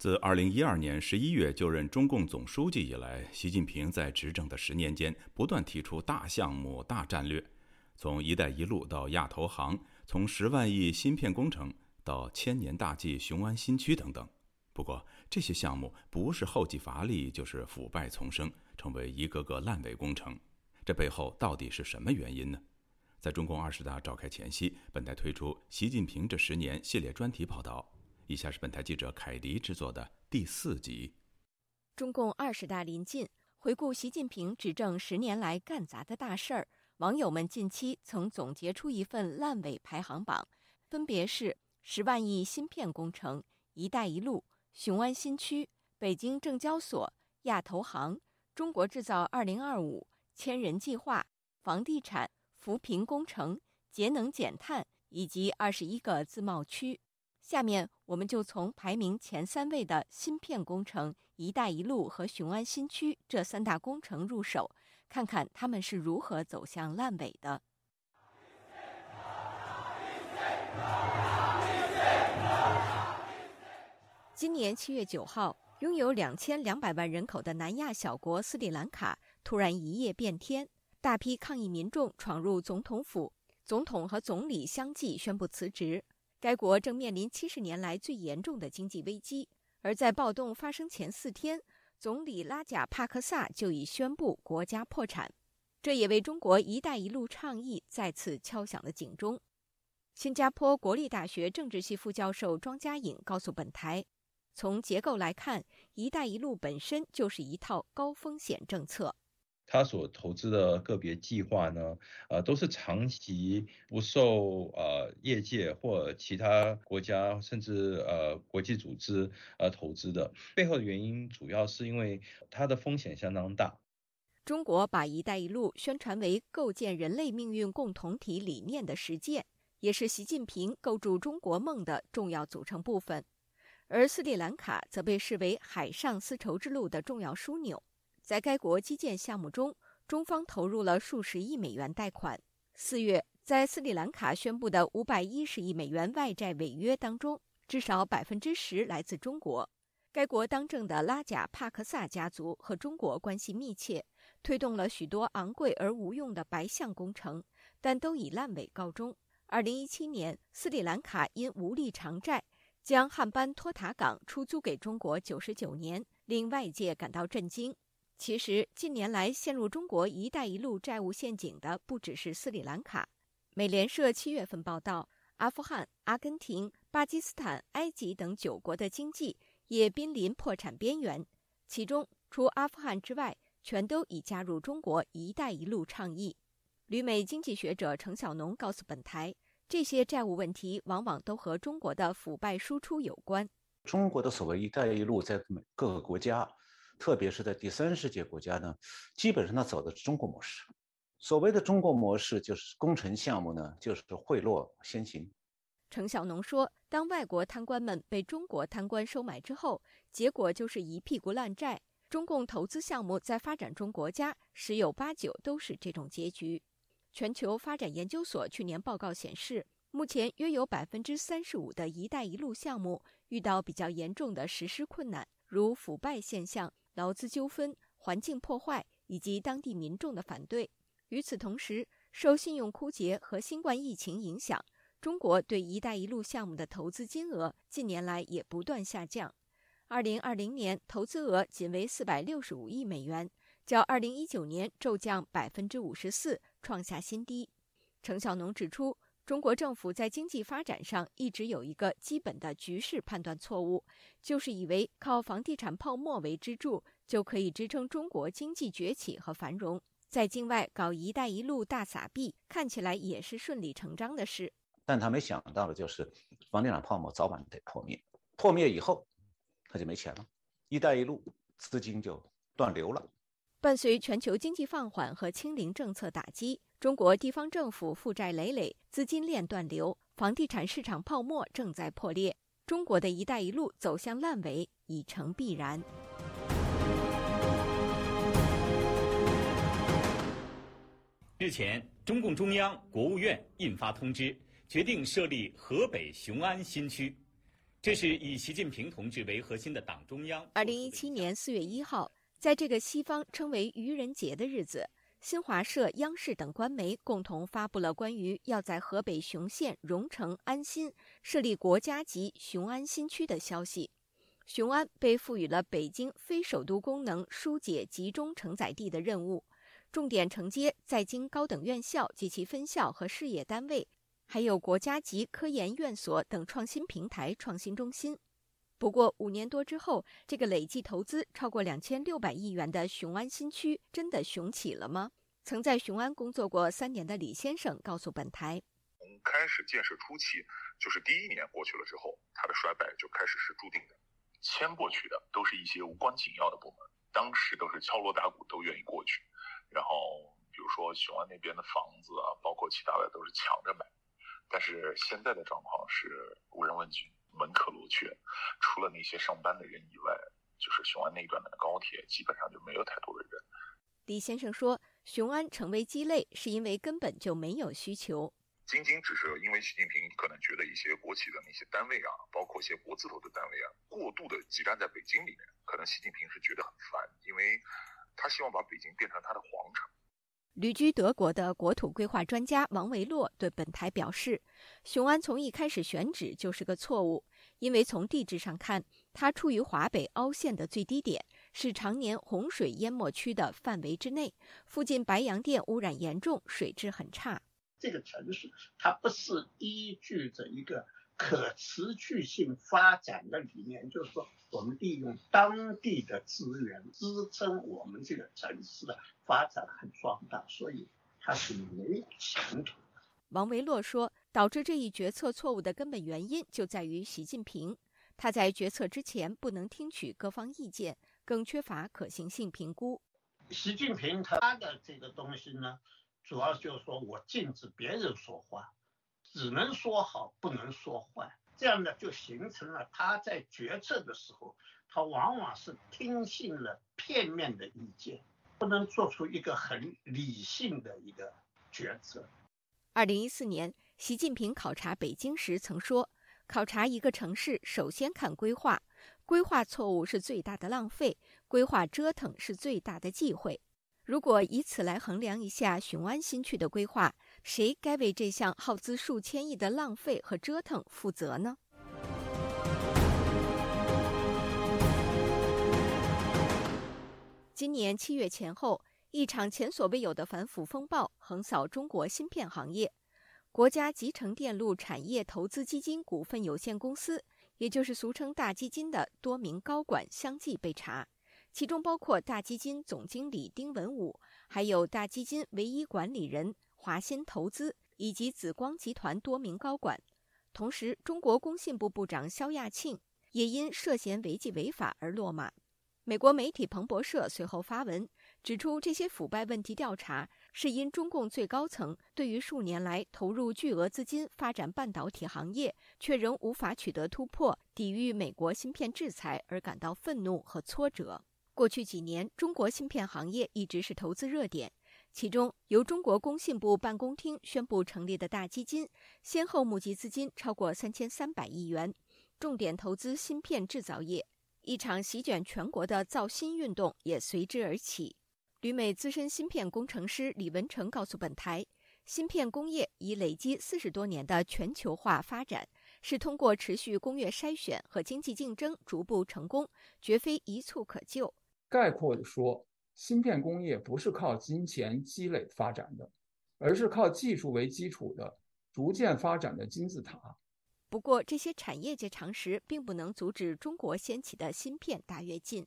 自2012年11月就任中共总书记以来，习近平在执政的十年间不断提出大项目、大战略，从“一带一路”到亚投行，从十万亿芯片工程到千年大计雄安新区等等。不过，这些项目不是后继乏力，就是腐败丛生，成为一个个烂尾工程。这背后到底是什么原因呢？在中共二十大召开前夕，本台推出《习近平这十年》系列专题报道。以下是本台记者凯迪制作的第四集。中共二十大临近，回顾习近平执政十年来干砸的大事儿，网友们近期曾总结出一份烂尾排行榜，分别是十万亿芯片工程、一带一路、雄安新区、北京证交所、亚投行、中国制造二零二五、千人计划、房地产。扶贫工程、节能减碳以及二十一个自贸区。下面我们就从排名前三位的芯片工程、“一带一路”和雄安新区这三大工程入手，看看他们是如何走向烂尾的。今年七月九号，拥有两千两百万人口的南亚小国斯里兰卡突然一夜变天。大批抗议民众闯入总统府，总统和总理相继宣布辞职。该国正面临七十年来最严重的经济危机。而在暴动发生前四天，总理拉贾帕克萨就已宣布国家破产，这也为中国“一带一路”倡议再次敲响了警钟。新加坡国立大学政治系副教授庄家颖告诉本台，从结构来看，“一带一路”本身就是一套高风险政策。他所投资的个别计划呢，呃，都是长期不受呃业界或其他国家甚至呃国际组织呃投资的。背后的原因主要是因为它的风险相当大。中国把“一带一路”宣传为构建人类命运共同体理念的实践，也是习近平构筑中国梦的重要组成部分。而斯里兰卡则被视为海上丝绸之路的重要枢纽。在该国基建项目中，中方投入了数十亿美元贷款。四月，在斯里兰卡宣布的五百一十亿美元外债违约当中，至少百分之十来自中国。该国当政的拉贾帕克萨家族和中国关系密切，推动了许多昂贵而无用的白象工程，但都以烂尾告终。二零一七年，斯里兰卡因无力偿债，将汉班托塔港出租给中国九十九年，令外界感到震惊。其实，近年来陷入中国“一带一路”债务陷阱的不只是斯里兰卡。美联社七月份报道，阿富汗、阿根廷、巴基斯坦、埃及等九国的经济也濒临破产边缘，其中除阿富汗之外，全都已加入中国“一带一路”倡议。旅美经济学者程小农告诉本台，这些债务问题往往都和中国的腐败输出有关。中国的所谓“一带一路”在各个国家。特别是在第三世界国家呢，基本上它走的是中国模式。所谓的中国模式，就是工程项目呢，就是贿赂先行。程小农说，当外国贪官们被中国贪官收买之后，结果就是一屁股烂债。中共投资项目在发展中国家十有八九都是这种结局。全球发展研究所去年报告显示，目前约有百分之三十五的一带一路项目遇到比较严重的实施困难，如腐败现象。劳资纠纷、环境破坏以及当地民众的反对。与此同时，受信用枯竭和新冠疫情影响，中国对“一带一路”项目的投资金额近年来也不断下降。二零二零年投资额仅为四百六十五亿美元，较二零一九年骤降百分之五十四，创下新低。程晓农指出。中国政府在经济发展上一直有一个基本的局势判断错误，就是以为靠房地产泡沫为支柱就可以支撑中国经济崛起和繁荣，在境外搞“一带一路”大撒币，看起来也是顺理成章的事。但他没想到的就是，房地产泡沫早晚得破灭，破灭以后，他就没钱了，“一带一路”资金就断流了。伴随全球经济放缓和清零政策打击，中国地方政府负债累累，资金链断流，房地产市场泡沫正在破裂。中国的一带一路走向烂尾已成必然。日前，中共中央、国务院印发通知，决定设立河北雄安新区。这是以习近平同志为核心的党中央。二零一七年四月一号，在这个西方称为愚人节的日子，新华社、央视等官媒共同发布了关于要在河北雄县荣成安新设立国家级雄安新区的消息。雄安被赋予了北京非首都功能疏解集中承载地的任务，重点承接在京高等院校及其分校和事业单位。还有国家级科研院所等创新平台、创新中心。不过，五年多之后，这个累计投资超过两千六百亿元的雄安新区真的雄起了吗？曾在雄安工作过三年的李先生告诉本台：“从开始建设初期，就是第一年过去了之后，它的衰败就开始是注定的。迁过去的都是一些无关紧要的部门，当时都是敲锣打鼓都愿意过去。然后，比如说雄安那边的房子啊，包括其他的都是抢着买。”但是现在的状况是无人问津，门可罗雀，除了那些上班的人以外，就是雄安那段的高铁基本上就没有太多的人。李先生说，雄安成为鸡肋，是因为根本就没有需求。仅仅只是因为习近平可能觉得一些国企的那些单位啊，包括一些国字头的单位啊，过度的挤占在北京里面，可能习近平是觉得很烦，因为他希望把北京变成他的皇城。旅居德国的国土规划专家王维洛对本台表示：“雄安从一开始选址就是个错误，因为从地质上看，它处于华北凹陷的最低点，是常年洪水淹没区的范围之内，附近白洋淀污染严重，水质很差。这个城市它不是依据着一个。”可持续性发展的理念，就是说，我们利用当地的资源支撑我们这个城市的发展和壮大，所以它是没有前途的。王维洛说，导致这一决策错误的根本原因就在于习近平，他在决策之前不能听取各方意见，更缺乏可行性评估。习近平他的这个东西呢，主要就是说我禁止别人说话。只能说好，不能说坏，这样呢就形成了他在决策的时候，他往往是听信了片面的意见，不能做出一个很理性的一个决策。二零一四年，习近平考察北京时曾说：“考察一个城市，首先看规划，规划错误是最大的浪费，规划折腾是最大的忌讳。”如果以此来衡量一下雄安新区的规划，谁该为这项耗资数千亿的浪费和折腾负责呢？今年七月前后，一场前所未有的反腐风暴横扫中国芯片行业。国家集成电路产业投资基金股份有限公司，也就是俗称大基金的多名高管相继被查。其中包括大基金总经理丁文武，还有大基金唯一管理人华鑫投资以及紫光集团多名高管。同时，中国工信部部长肖亚庆也因涉嫌违纪违法而落马。美国媒体彭博社随后发文指出，这些腐败问题调查是因中共最高层对于数年来投入巨额资金发展半导体行业，却仍无法取得突破，抵御美国芯片制裁而感到愤怒和挫折。过去几年，中国芯片行业一直是投资热点。其中，由中国工信部办公厅宣布成立的大基金，先后募集资金超过三千三百亿元，重点投资芯片制造业。一场席卷全国的造芯运动也随之而起。旅美资深芯片工程师李文成告诉本台，芯片工业已累积四十多年的全球化发展。是通过持续工业筛选和经济竞争逐步成功，绝非一蹴可就。概括地说，芯片工业不是靠金钱积累发展的，而是靠技术为基础的逐渐发展的金字塔。不过，这些产业界常识并不能阻止中国掀起的芯片大跃进。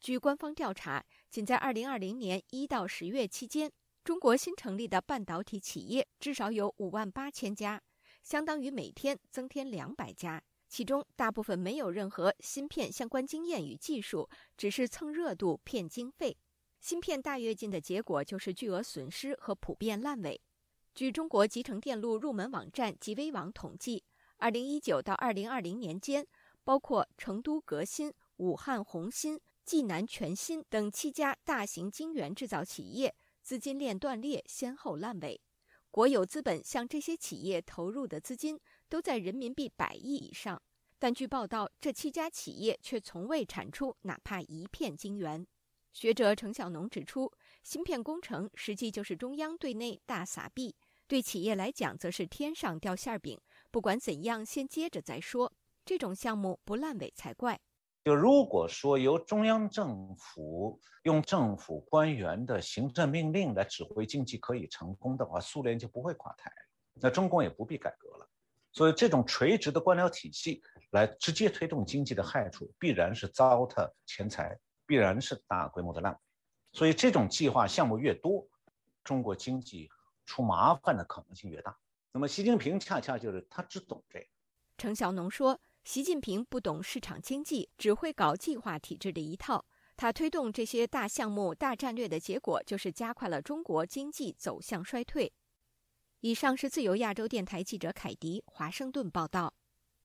据官方调查，仅在2020年1到10月期间，中国新成立的半导体企业至少有5万八千家。相当于每天增添两百家，其中大部分没有任何芯片相关经验与技术，只是蹭热度骗经费。芯片大跃进的结果就是巨额损失和普遍烂尾。据中国集成电路入门网站极微网统计，二零一九到二零二零年间，包括成都革新、武汉宏芯、济南全芯等七家大型晶圆制造企业资金链断裂，先后烂尾。国有资本向这些企业投入的资金都在人民币百亿以上，但据报道，这七家企业却从未产出哪怕一片晶圆。学者程小农指出，芯片工程实际就是中央对内大撒币，对企业来讲则是天上掉馅饼。不管怎样，先接着再说，这种项目不烂尾才怪。就如果说由中央政府用政府官员的行政命令来指挥经济可以成功的话，苏联就不会垮台，那中共也不必改革了。所以，这种垂直的官僚体系来直接推动经济的害处，必然是糟蹋钱财，必然是大规模的烂尾。所以，这种计划项目越多，中国经济出麻烦的可能性越大。那么，习近平恰恰就是他只懂这个。程小农说。习近平不懂市场经济，只会搞计划体制的一套。他推动这些大项目、大战略的结果，就是加快了中国经济走向衰退。以上是自由亚洲电台记者凯迪华盛顿报道。